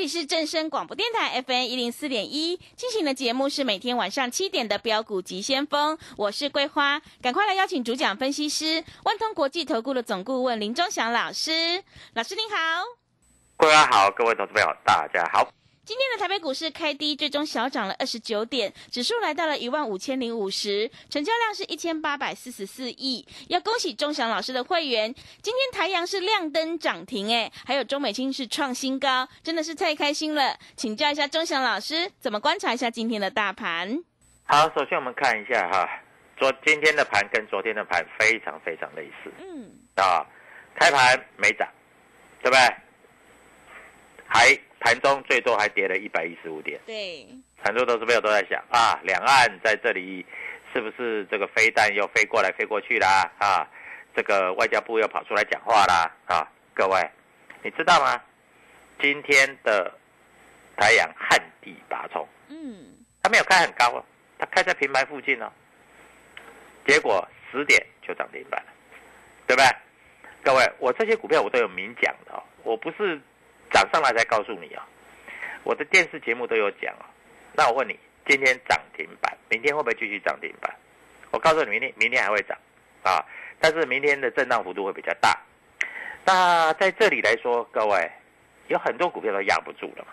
里是正声广播电台 FM 一零四点一进行的节目是每天晚上七点的标股及先锋，我是桂花，赶快来邀请主讲分析师万通国际投顾的总顾问林忠祥老师，老师您好。桂花好，各位投资朋友大家好。今天的台北股市开低，最终小涨了二十九点，指数来到了一万五千零五十，成交量是一千八百四十四亿。要恭喜钟祥老师的会员，今天台阳是亮灯涨停，哎，还有中美金是创新高，真的是太开心了。请教一下钟祥老师，怎么观察一下今天的大盘？好，首先我们看一下哈，昨今天的盘跟昨天的盘非常非常类似，嗯，啊，开盘没涨，对不对？还盘中最多还跌了一百一十五点，对，很多投资朋友都在想啊，两岸在这里是不是这个飞弹又飞过来飞过去啦？啊，这个外交部又跑出来讲话啦？啊，各位，你知道吗？今天的太阳旱地拔葱，嗯，它没有开很高哦，它开在平盘附近哦，结果十点就涨停板了，对不对？各位，我这些股票我都有明讲的哦，我不是涨上来才告诉你啊、我的电视节目都有讲啊。那我问你，今天涨停板，明天会不会继续涨停板？我告诉你，明天明天还会涨啊，但是明天的震荡幅度会比较大。那在这里来说，各位有很多股票都压不住了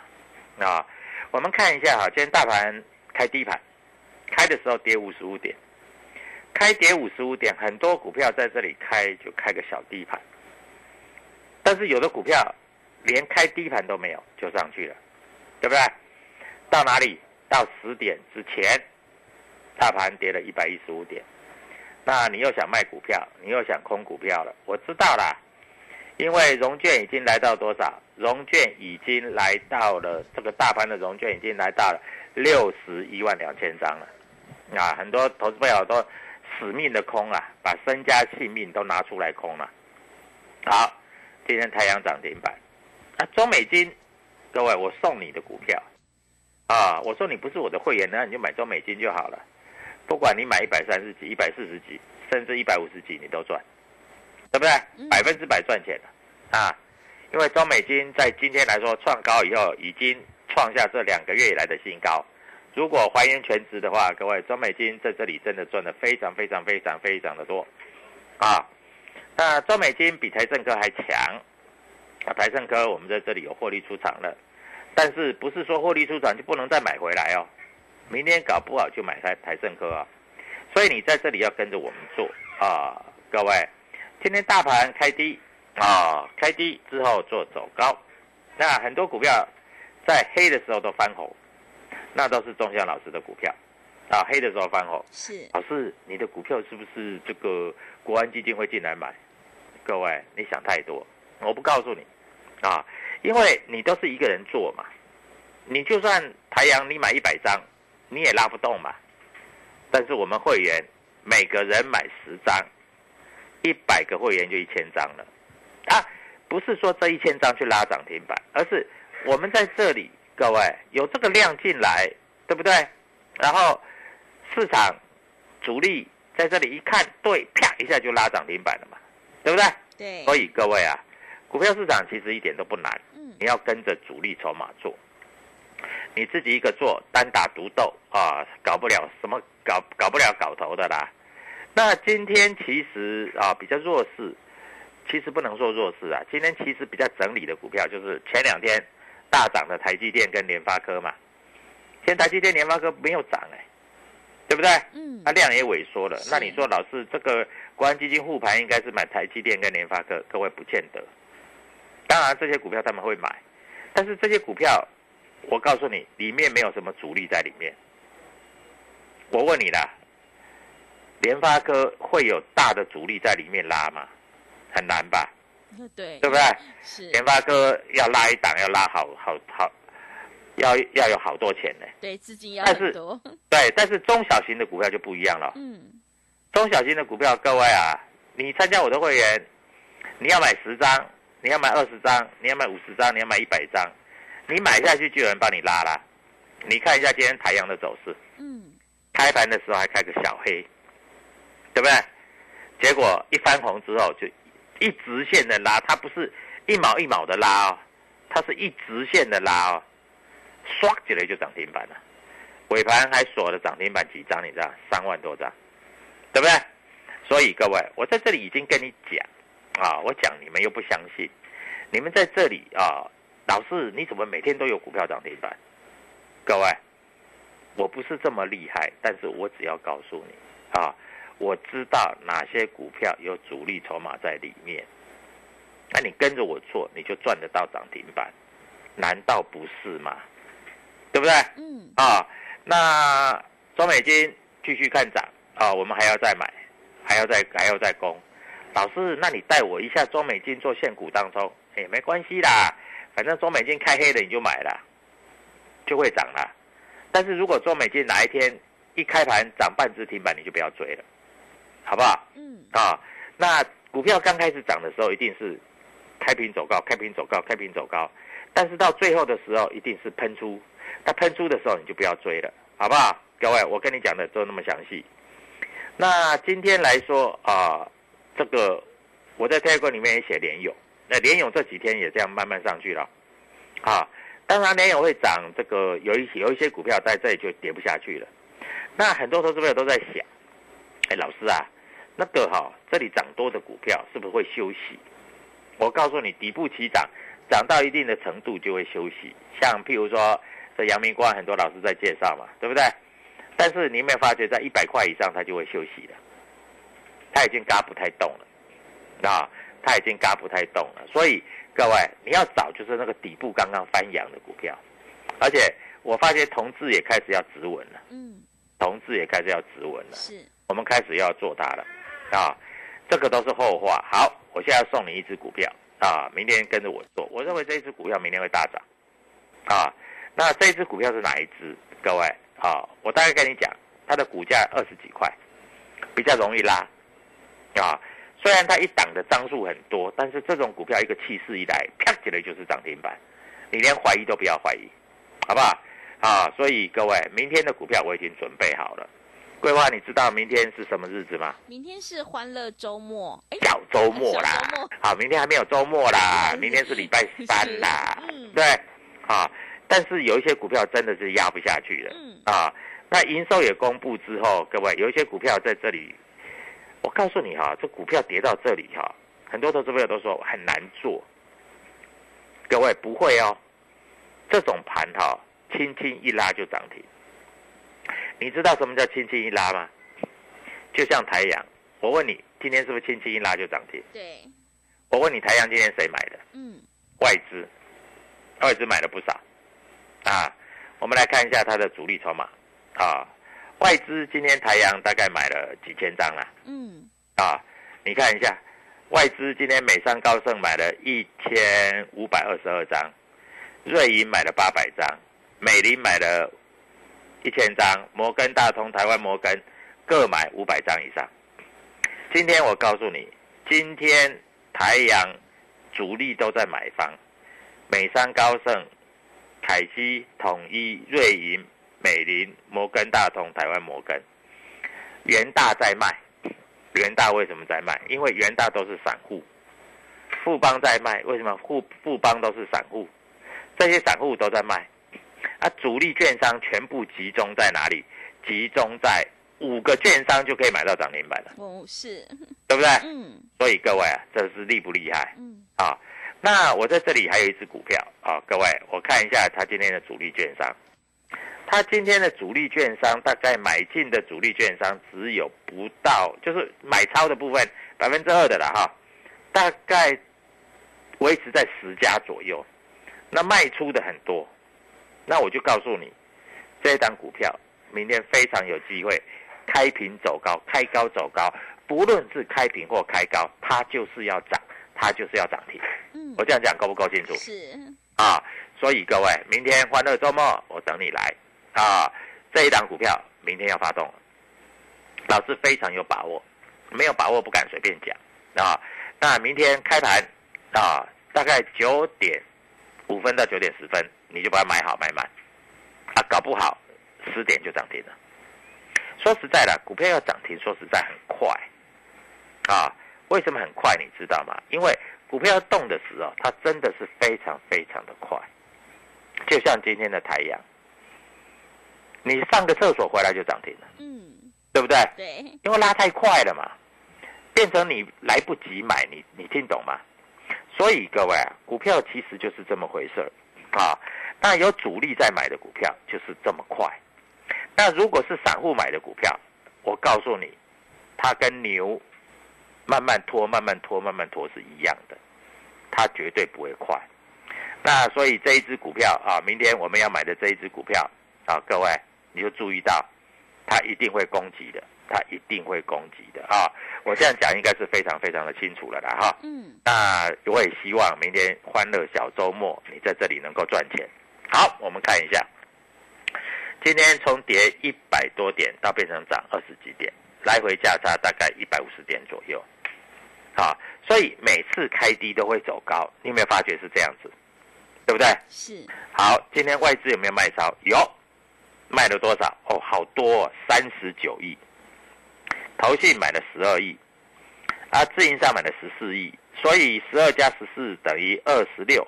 嘛啊。我们看一下哈，今天大盘开低盘，开的时候跌五十五点，开跌五十五点，很多股票在这里开就开个小低盘，但是有的股票连开低盘都没有就上去了，对不对？到哪里？到十点之前，大盘跌了一百一十五点，那你又想卖股票，你又想空股票了，我知道啦，因为融券已经来到多少？融券已经来到了这个大盘的融券已经来到了六十一万两千张了，啊，很多投资朋友都死命的空啊，把身家性命都拿出来空了。好，今天太阳涨停板，啊，中美金，各位我送你的股票，啊，我说你不是我的会员，那你就买中美金就好了，不管你买一百三十几、一百四十几，甚至一百五十几，你都赚，对不对？百分之百赚钱的啊！因为中美金在今天来说创高以后，已经创下这两个月以来的新高。如果还原全值的话，各位，中美金在这里真的赚的非常非常非常非常的多啊！那中美金比台盛科还强啊！台盛科我们在这里有获利出场了，但是不是说获利出场就不能再买回来哦？明天搞不好就买台台盛科啊！所以你在这里要跟着我们做啊，各位，今天大盘开低啊，开低之后做走高，那很多股票在黑的时候都翻红，那都是钟祥老师的股票啊，黑的时候翻红。是，老师，你的股票是不是这个国安基金会进来买？各位，你想太多，我不告诉你啊，因为你都是一个人做嘛，你就算台阳你买一百张，你也拉不动嘛。但是我们会员每个人买十张，一百个会员就一千张了啊！不是说这一千张去拉涨停板，而是我们在这里，各位有这个量进来，对不对？然后市场主力在这里一看，对，啪一下就拉涨停板了嘛，对不对？对，所以各位啊，股票市场其实一点都不难，嗯你要跟着主力筹码做。你自己一个做单打独斗啊，搞不了什么搞搞不了搞头的啦。那今天其实啊比较弱势，其实不能说弱势啊，今天其实比较整理的股票就是前两天大涨的台积电跟联发科嘛。现在台积电、联发科没有涨哎、对不对？嗯它量也萎缩了。那你说老师这个国安基金护盘应该是买台积电跟联发科，各位不见得。当然这些股票他们会买，但是这些股票，我告诉你，里面没有什么主力在里面。我问你啦，联发科会有大的主力在里面拉吗？很难吧，对对不对？是，联发科要拉一档，要拉好好好，要要有好多钱呢。对资金要但是很多，对，但是中小型的股票就不一样了。嗯，中小型的股票，各位啊，你参加我的会员，你要买十张，你要买二十张，你要买五十张，你要买一百张，你买下去就有人帮你拉啦。你看一下今天台阳的走势，嗯，开盘的时候还开个小黑，对不对？结果一翻红之后就一直线的拉，它不是一毛一毛的拉哦，它是一直线的拉哦，唰起来就涨停板了。尾盘还锁了涨停板几张，你知道？三万多张，对不对？所以各位，我在这里已经跟你讲啊，我讲你们又不相信，你们在这里啊，老师你怎么每天都有股票涨停板？各位，我不是这么厉害，但是我只要告诉你啊，我知道哪些股票有主力筹码在里面，那你跟着我做，你就赚得到涨停板，难道不是吗？对不对？嗯，啊，那中美金继续看涨啊，我们还要再买，还要再还要再攻。老师，那你带我一下中美金做现股当中，哎，没关系啦，反正中美金开黑了你就买了，就会涨了。但是如果中美金哪一天一开盘涨半只停板，你就不要追了，好不好？嗯，啊，那股票刚开始涨的时候，一定是开平走高，开平走高，开平走高，但是到最后的时候，一定是喷出。它喷出的时候，你就不要追了，好不好？各位，我跟你讲的都那么详细。那今天来说啊，这个我在 Telegram 里面也写联勇，那联勇这几天也这样慢慢上去了，啊，当然联勇会涨，这个有一有一些股票在这里就跌不下去了。那很多投资朋友都在想，哎，老师啊，那个哈、这里涨多的股票是不是会休息？我告诉你，底部起涨，涨到一定的程度就会休息。像譬如说，这阳明光很多老师在介绍嘛，对不对？但是你有没有发觉，在一百块以上它就会休息了？它已经嘎不太动了，啊，它已经嘎不太动了。所以各位，你要找就是那个底部刚刚翻阳的股票，而且我发现同志也开始要止稳了，嗯，同志也开始要止稳了。是，我们开始要做它了，啊，这个都是后话。好，我现在要送你一只股票啊，明天跟着我做。我认为这一只股票明天会大涨，啊，那这一只股票是哪一只？各位啊，我大概跟你讲，它的股价二十几块，比较容易拉，啊，虽然它一档的张数很多，但是这种股票一个气势一来，啪起来就是涨停板，你连怀疑都不要怀疑，好不好？啊，所以各位，明天的股票我已经准备好了。桂花，你知道明天是什么日子吗？明天是欢乐周末，哎，小周末啦好，明天还没有周末啦，明天是礼拜三啦 对，啊，但是有一些股票真的是压不下去了，嗯啊，那营收也公布之后，各位有一些股票在这里，我告诉你哈、这股票跌到这里哈、很多投资朋友都说很难做，各位不会哦，这种盘哈、轻轻一拉就涨停，你知道什么叫轻轻一拉吗？就像台阳，我问你，今天是不是轻轻一拉就涨停？对，我问你，台阳今天谁买的？嗯，外资，外资买了不少啊。我们来看一下它的主力筹码啊，外资今天台阳大概买了几千张啦嗯，啊，你看一下，外资今天美商高盛买了一千五百二十二张，瑞银买了八百张，美林买了一千张，摩根大通、台湾摩根各买五百张以上。今天我告诉你，今天台阳主力都在买方，美商高盛、凯基、统一、瑞银、美林、摩根大通、台湾摩根、元大在卖。元大为什么在卖？因为元大都是散户。富邦在卖，为什么富富邦都是散户？这些散户都在卖，啊，主力券商全部集中在哪里？集中在五个券商就可以买到涨停板了。哦，是，对不对？嗯所以各位啊，这是厉不厉害嗯，啊？那我在这里还有一只股票啊，各位，我看一下它今天的主力券商，它今天的主力券商大概买进的主力券商只有不到，就是买超的部分百分之二的了哈，大概维持在十家左右，那卖出的很多，那我就告诉你，这一档股票明天非常有机会开平走高，开高走高，不论是开平或开高，它就是要涨，它就是要涨停。嗯。我这样讲够不够清楚？是，啊，所以各位，明天欢乐周末，我等你来啊！这一档股票明天要发动，老师非常有把握，没有把握不敢随便讲啊。那明天开盘啊，大概九点五分到九点十分，你就把它买好买满啊，搞不好十点就涨停了。说实在的，股票要涨停，说实在很快啊。为什么很快？你知道吗？因为股票要动的时候，它真的是非常非常的快，就像今天的太阳，你上个厕所回来就涨停了，嗯，对不对？对，因为拉太快了嘛，变成你来不及买，你你听懂吗？所以各位啊，股票其实就是这么回事儿啊。那有主力在买的股票就是这么快。那如果是散户买的股票，我告诉你，它跟牛慢慢拖、慢慢拖、慢慢拖是一样的，它绝对不会快。那所以这一只股票啊，明天我们要买的这一只股票啊，各位你就注意到，它一定会攻击的，它一定会攻击的啊！我这样讲应该是非常非常的清楚了啦哈。嗯那我也希望明天欢乐小周末你在这里能够赚钱。好，我们看一下，今天从跌一百多点到变成涨二十几点，来回价差大概一百五十点左右。好，所以每次开低都会走高，你有没有发觉是这样子？对不对？是，好，今天外资有没有卖超？有，卖了多少？哦，好多、哦，三十九亿。投信买了十二亿，啊，自营商买了十四亿，所以十二加十四等于二十六。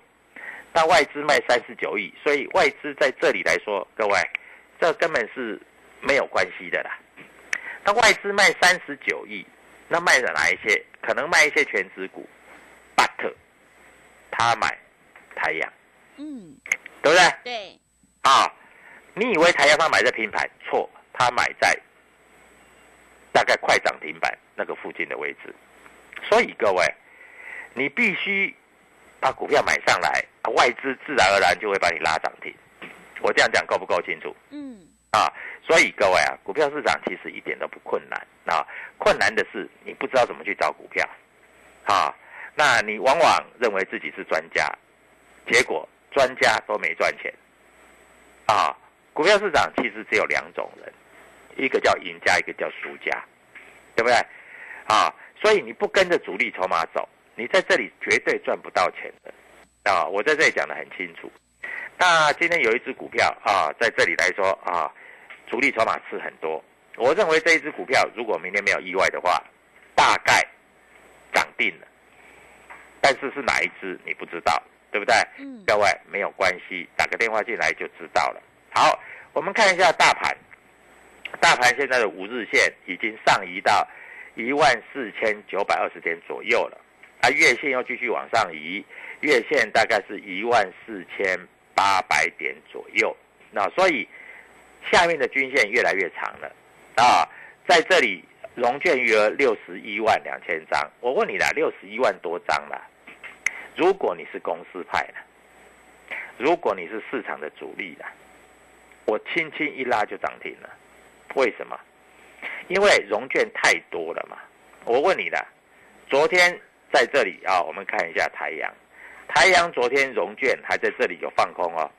但外资卖三十九亿，所以外资在这里来说，各位，这根本是没有关系的啦。那外资卖三十九亿，那卖了哪一些？可能卖一些全职股，but 他买太阳。嗯对不对？对，啊，你以为台阳他买在平盘？错，他买在大概快涨停板那个附近的位置。所以各位，你必须把股票买上来，外资自然而然就会把你拉涨停。我这样讲够不够清楚？嗯啊，所以各位啊，股票市场其实一点都不困难啊，困难的是你不知道怎么去找股票，啊，那你往往认为自己是专家，结果专家都没赚钱，啊，股票市场其实只有两种人，一个叫赢家，一个叫输家，对不对？啊，所以你不跟着主力筹码走，你在这里绝对赚不到钱的，啊，我在这里讲的很清楚。那今天有一只股票啊，在这里来说啊，主力筹码是很多。我认为这一只股票，如果明天没有意外的话，大概涨定了。但是是哪一只你不知道，对不对？嗯各位没有关系，打个电话进来就知道了。好，我们看一下大盘，大盘现在的五日线已经上移到一万四千九百二十点左右了，啊，月线又继续往上移，月线大概是一万四千八百点左右。那所以下面的均线越来越长了啊，在这里融券余额六十一万两千张，我问你啦，六十一万多张啦。如果你是公司派的，如果你是市场的主力的，我轻轻一拉就涨停了。为什么？因为融券太多了嘛。我问你的，昨天在这里啊，我们看一下台阳，台阳昨天融券还在这里有放空哦，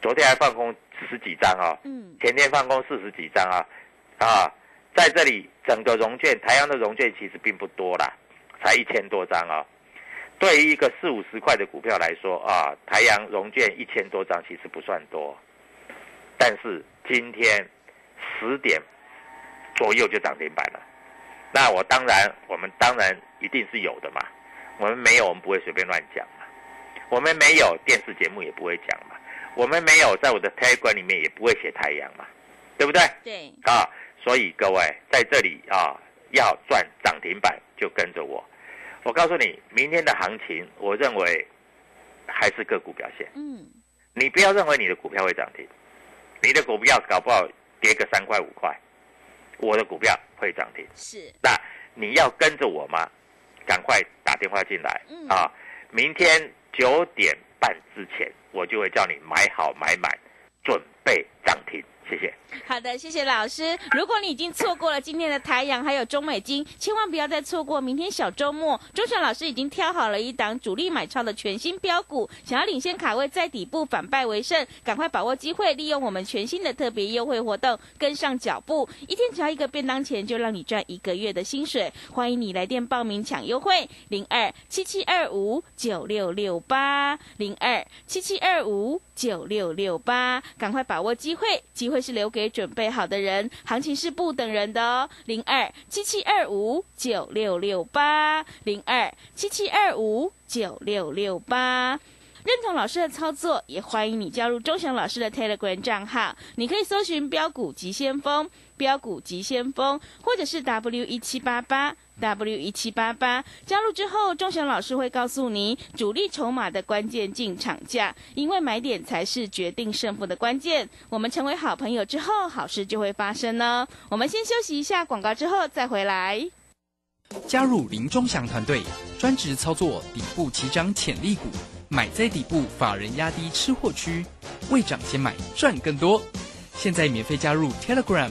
昨天还放空十几张哦，嗯前天放空四十几张啊，啊，在这里整个融券，台阳的融券其实并不多啦，才一千多张啊、对于一个四五十块的股票来说啊，台阳融券一千多张其实不算多，但是今天十点左右就涨停板了。那我当然，我们当然一定是有的嘛。我们没有，我们不会随便乱讲嘛。我们没有电视节目也不会讲嘛。我们没有在我的 Telegram 里面也不会写太阳嘛，对不对？对，啊，所以各位在这里啊，要赚涨停板就跟着我。我告诉你，明天的行情，我认为还是个股表现。嗯，你不要认为你的股票会涨停，你的股票搞不好跌个三块五块，我的股票会涨停。是，那你要跟着我吗？赶快打电话进来嗯啊！明天九点半之前，我就会叫你买好买满，准备涨停。谢谢。好的，谢谢老师。如果你已经错过了今天的台阳还有中美金，千万不要再错过明天小周末。钟祥老师已经挑好了一档主力买超的全新标股，想要领先卡位在底部反败为胜，赶快把握机会，利用我们全新的特别优惠活动，跟上脚步。一天只要一个便当钱，就让你赚一个月的薪水。欢迎你来电报名抢优惠，零二七七二五九六六八零二七七二五九六六八，赶快把握机会，机会是留给准备好的人，行情是不等人的哦。零二七七二五九六六八零二七七二五九六六八。认同老师的操作，也欢迎你加入钟祥老师的 Telegram 账号。你可以搜寻“标股急先锋”、“标股急先锋”，或者是 W 一七八八 W 一七八八。加入之后，钟祥老师会告诉你主力筹码的关键进场价，因为买点才是决定胜负的关键。我们成为好朋友之后，好事就会发生呢。我们先休息一下广告，之后再回来。加入林钟祥团队，专职操作底部起涨潜力股，买在底部，法人压低吃货区，未涨先买赚更多。现在免费加入 Telegram，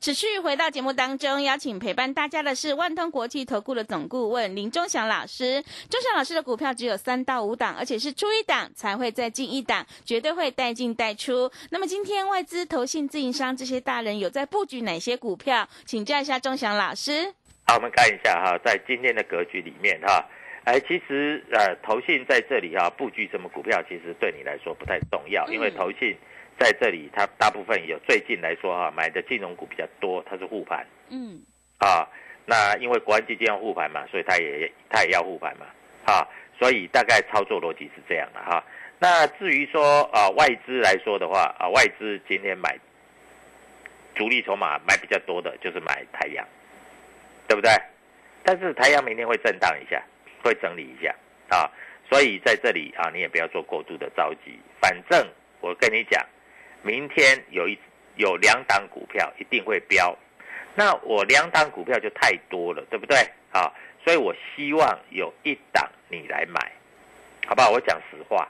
持续回到节目当中，邀请陪伴大家的是万通国际投顾的总顾问林忠祥老师。忠祥老师的股票只有三到五档，而且是出一档才会再进一档，绝对会带进带出。那么今天外资、投信、自营商这些大人有在布局哪些股票？请教一下忠祥老师。好，我们看一下哈，在今天的格局里面哈，哎，其实呃，投信在这里哈布局什么股票，其实对你来说不太重要，因为嗯投信在这里它大部分有最近来说哈买的金融股比较多，它是护盘嗯，啊。那因为国安基金要护盘嘛，所以它也它也要护盘嘛，啊，所以大概操作逻辑是这样的哈。那至于说啊外资来说的话啊，外资今天买主力筹码买比较多的就是买太阳，对不对？但是太阳明天会震荡一下，会整理一下啊，所以在这里啊，你也不要做过度的着急。反正我跟你讲，明天有一有两档股票一定会飙，那我两档股票就太多了，对不对啊？所以我希望有一档你来买，好不好？我讲实话，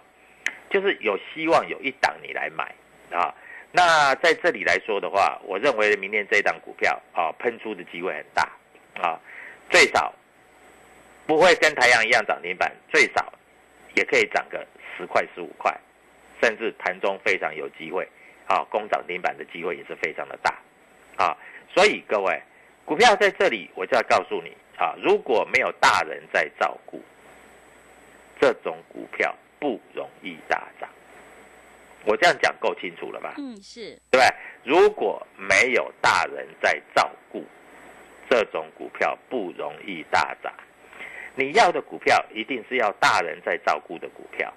就是有希望有一档你来买啊。那在这里来说的话，我认为明天这一档股票啊，喷出的机会很大啊，最少不会跟太阳一样涨停板，最少也可以涨个十块十五块，甚至盘中非常有机会啊，攻涨停板的机会也是非常的大啊。所以各位，股票在这里我就要告诉你啊，如果没有大人在照顾，这种股票不容易大涨。我这样讲够清楚了吧？嗯，是，对？如果没有大人在照顾，这种股票不容易大涨。你要的股票一定是要大人在照顾的股票，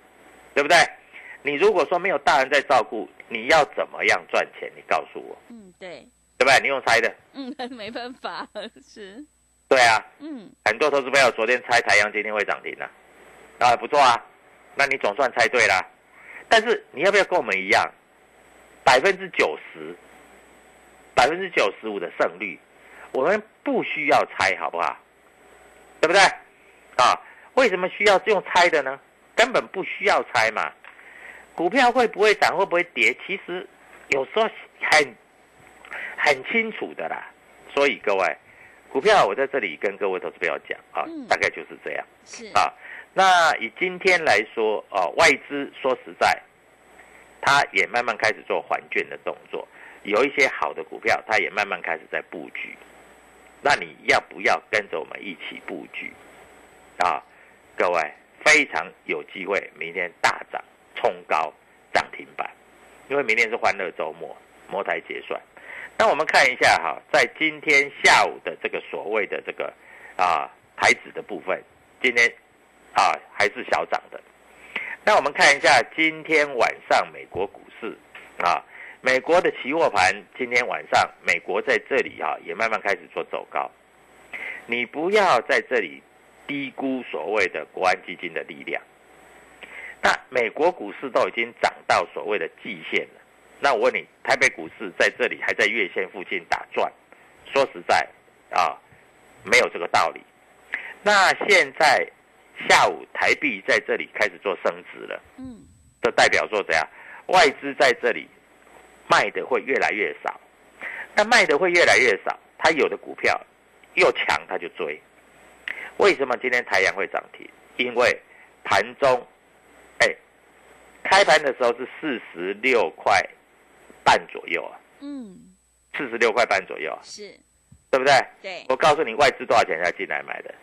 对不对？你如果说没有大人在照顾，你要怎么样赚钱？你告诉我，嗯，对，对不对？你用猜的，嗯，没办法，是，对啊。嗯，很多投资朋友昨天猜太阳今天会涨停啊、啊，不错啊，那你总算猜对了。但是你要不要跟我们一样，百分之九十、百分之九十五的胜率，我们不需要猜，好不好？对不对？啊，为什么需要用猜的呢？根本不需要猜嘛。股票会不会涨，会不会跌，其实有时候很很清楚的啦。所以各位，股票我在这里跟各位投资朋友讲啊，嗯大概就是这样是，啊。那以今天来说，啊，外资说实在，它也慢慢开始做还券的动作，有一些好的股票，它也慢慢开始在布局。那你要不要跟着我们一起布局啊？各位非常有机会，明天大涨冲高涨停板，因为明天是欢乐周末，摩台结算。那我们看一下哈，在今天下午的这个所谓的这个啊台指的部分，今天啊还是小涨的。那我们看一下今天晚上美国股市啊，美国的期货盘今天晚上美国在这里啊也慢慢开始做走高，你不要在这里低估所谓的国安基金的力量。那美国股市都已经涨到所谓的季线了，那我问你，台北股市在这里还在月线附近打转，说实在啊，没有这个道理。那现在下午台币在这里开始做升值了，嗯，这代表说怎样？外资在这里卖的会越来越少，那卖的会越来越少，它有的股票又强，它就追。为什么今天台阳会涨停？因为盘中，哎，开盘的时候是四十六块半左右啊，嗯，四十六块半左右啊，是，对不对？对，我告诉你，外资多少钱才进来买的？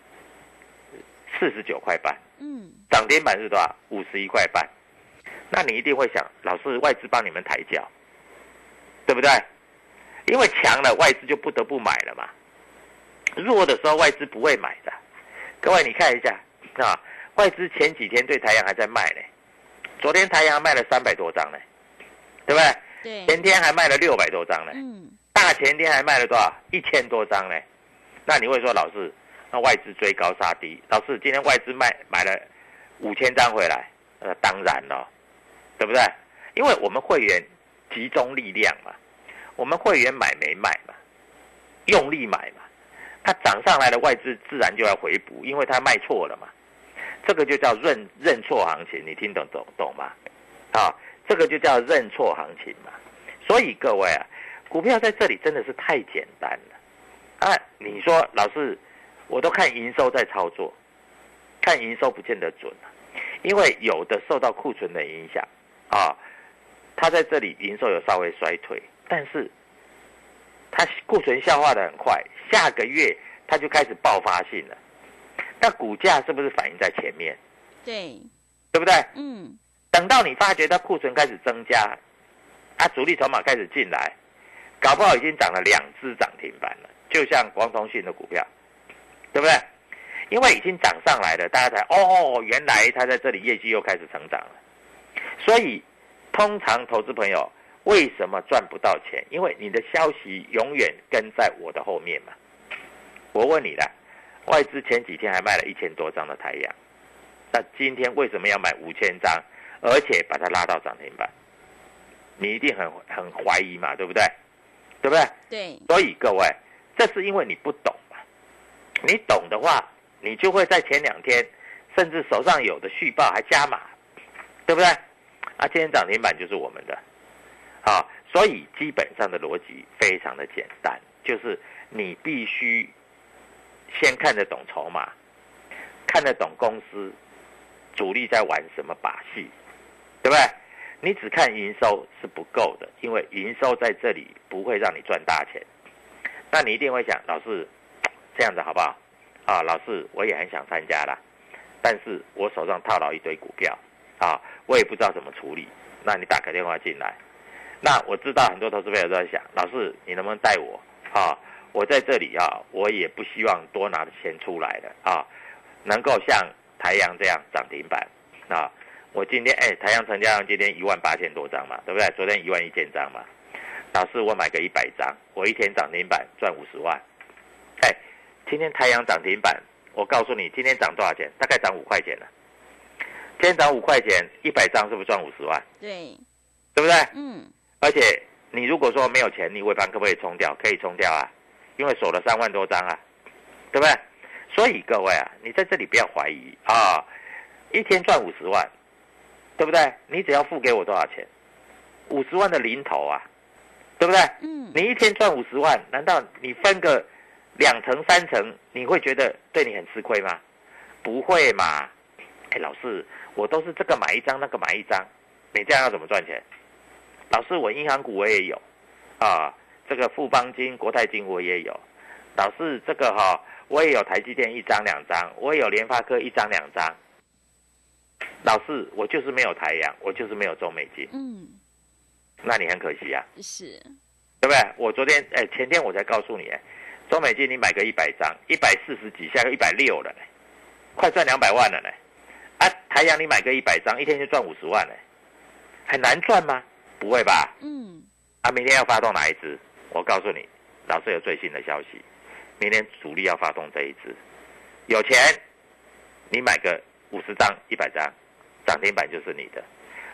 四十九块半，嗯，涨停板是多少？五十一块半。那你一定会想，老师，外资帮你们抬轿，对不对？因为强了，外资就不得不买了嘛。弱的时候，外资不会买的。各位，你看一下啊，外资前几天对台阳还在卖呢，昨天台阳卖了三百多张呢，对不对？对，前天还卖了六百多张呢。嗯，大前天还卖了多少？一千多张呢。那你会说，老师，那外资追高杀低，老师今天外资卖买了五千张回来，呃，当然了，对不对？因为我们会员集中力量嘛，我们会员买没卖嘛，用力买嘛，它涨上来的外资自然就要回补，因为它卖错了嘛，这个就叫认认错行情，你听懂懂懂吗？啊，这个就叫认错行情嘛。所以各位啊，股票在这里真的是太简单了。啊，你说老师，我都看营收在操作，看营收不见得准啊，因为有的受到库存的影响啊，它在这里营收有稍微衰退，但是它库存消化的很快，下个月它就开始爆发性了。那股价是不是反映在前面？对，对不对？嗯，等到你发觉它库存开始增加，啊，主力筹码开始进来，搞不好已经涨了两只涨停板了，就像光通讯的股票，对不对？因为已经涨上来了，大家才哦，原来它在这里业绩又开始成长了。所以，通常投资朋友为什么赚不到钱？因为你的消息永远跟在我的后面嘛。我问你了，外资前几天还卖了一千多张的太阳，那今天为什么要买五千张，而且把它拉到涨停板？你一定很很怀疑嘛，对不对？对不对？对，所以各位，这是因为你不懂嘛。你懂的话，你就会在前两天，甚至手上有的续报还加码，对不对？啊，今天涨停板就是我们的，啊，所以基本上的逻辑非常的简单，就是你必须先看得懂筹码，看得懂公司主力在玩什么把戏，对不对？你只看营收是不够的，因为营收在这里不会让你赚大钱。那你一定会想，老师这样子好不好？啊，老师我也很想参加啦，但是我手上套牢一堆股票啊，我也不知道怎么处理。那你打个电话进来，那我知道很多投资朋友都在想，老师你能不能带我啊？我在这里啊，我也不希望多拿的钱出来的啊，能够像台阳这样涨停板啊。我今天哎，台阳成交量今天一万八千多张嘛，对不对？昨天一万一千张嘛。老师，我买个一百张，我一天涨停板赚五十万。哎，今天台阳涨停板，我告诉你，今天涨多少钱？大概涨五块钱了。今天涨五块钱，一百张是不是赚五十万？对，对不对？嗯，而且你如果说没有钱，你尾盘可不可以冲掉？可以冲掉啊，因为锁了三万多张啊，对不对？所以各位啊，你在这里不要怀疑啊，一天赚五十万，对不对？你只要付给我多少钱？五十万的零头啊，对不对？嗯，你一天赚五十万，难道你分个两成三成，你会觉得对你很吃亏吗？不会嘛？哎，老师，我都是这个买一张，那个买一张，你这样要怎么赚钱？老师，我银行股我也有，啊，这个富邦金、国泰金我也有。老师，这个哈，我也有台积电一张两张，我也有联发科一张两张。老师，我就是没有台阳，我就是没有中美金。嗯，那你很可惜啊，是，对不对？我昨天哎，前天我才告诉你，哎，中美金你买个一百张，一百四十几，下个一百六了呢，快赚两百万了呢。啊，台阳你买个一百张，一天就赚五十万呢，很难赚吗？不会吧？嗯，啊，明天要发动哪一支？我告诉你，老师有最新的消息，明天主力要发动这一支，有钱，你买个五十张、一百张，涨停板就是你的；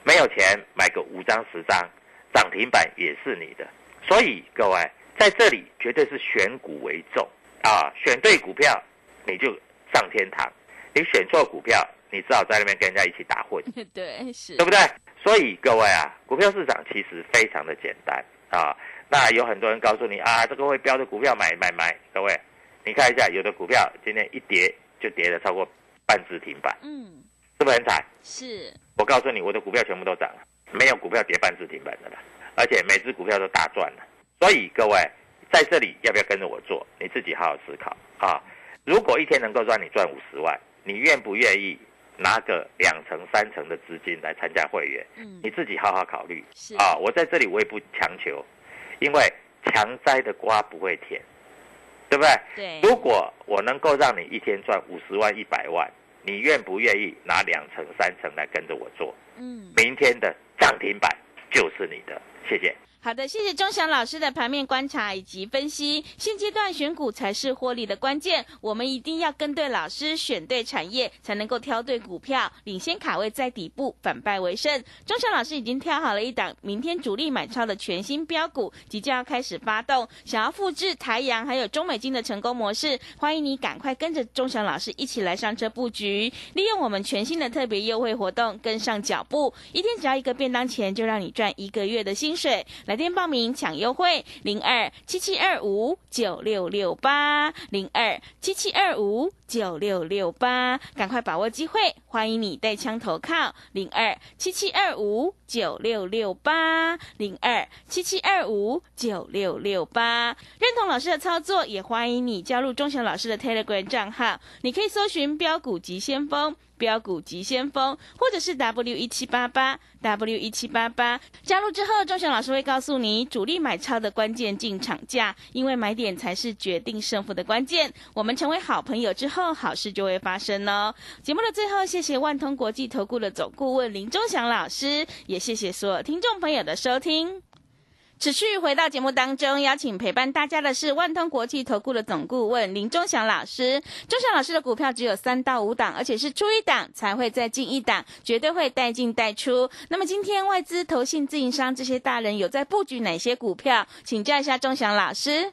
没有钱，买个五张、十张，涨停板也是你的。所以各位在这里绝对是选股为重啊，选对股票你就上天堂，你选错股票，你只好在那边跟人家一起打混。对，是，对不对？所以各位啊，股票市场其实非常的简单啊。那有很多人告诉你啊，这个会标的股票买买买。各位，你看一下，有的股票今天一跌就跌了超过半只停板，嗯，是不是很惨？是，我告诉你，我的股票全部都涨了，没有股票跌半只停板的了，而且每只股票都大赚了。所以各位在这里要不要跟着我做？你自己好好思考啊。如果一天能够让你赚五十万，你愿不愿意拿个两成三成的资金来参加会员？嗯，你自己好好考虑是啊！我在这里我也不强求，因为强摘的瓜不会甜，对不对？对，如果我能够让你一天赚五十万、一百万，你愿不愿意拿两成、三成来跟着我做？嗯。明天的涨停板就是你的，谢谢。好的，谢谢钟祥老师的盘面观察以及分析。现阶段选股才是获利的关键，我们一定要跟对老师，选对产业，才能够挑对股票，领先卡位在底部，反败为胜。钟祥老师已经挑好了一档明天主力买超的全新标股，即将要开始发动。想要复制台阳还有中美金的成功模式，欢迎你赶快跟着钟祥老师一起来上车布局，利用我们全新的特别优惠活动，跟上脚步，一天只要一个便当钱，就让你赚一个月的薪水。来来电报名抢优惠，零二七七二五九六六八，零二七七二五九六六八，赶快把握机会，欢迎你带枪投靠，零二七七二五九六六八，零二七七二五九六六八。认同老师的操作，也欢迎你加入钟祥老师的 Telegram 账号，你可以搜寻标股急先锋。标股急先锋，或者是 W 一七八八 W 一七八八，加入之后，钟祥老师会告诉你主力买超的关键进场价，因为买点才是决定胜负的关键。我们成为好朋友之后，后好事就会发生哦。节目的最后，谢谢万通国际投顾的总顾问林钟祥老师，也谢谢所有听众朋友的收听。持续回到节目当中，邀请陪伴大家的是万通国际投顾的总顾问林忠祥老师。忠祥老师的股票只有三到五档，而且是出一档才会再进一档，绝对会带进带出。那么今天外资、投信、自营商这些大人有在布局哪些股票？请教一下忠祥老师。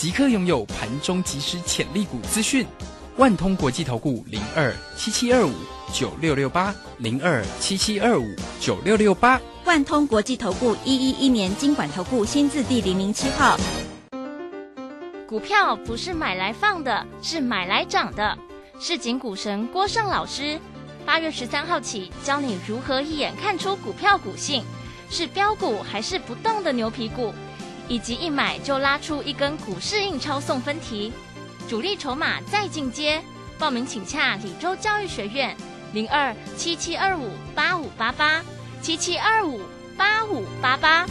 即刻拥有盘中即时潜力股资讯，万通国际投顾零二七七二五九六六八零二七七二五九六六八，万通国际投顾一一一年经管投顾新字第零零七号。股票不是买来放的，是买来涨的。市井股神郭胜老师，八月十三号起教你如何一眼看出股票股性，是标股还是不动的牛皮股。以及一买就拉出一根股市印钞送分题，主力筹码再进阶，报名请洽李州教育学院零二七七二五八五八八七七二五八五八八。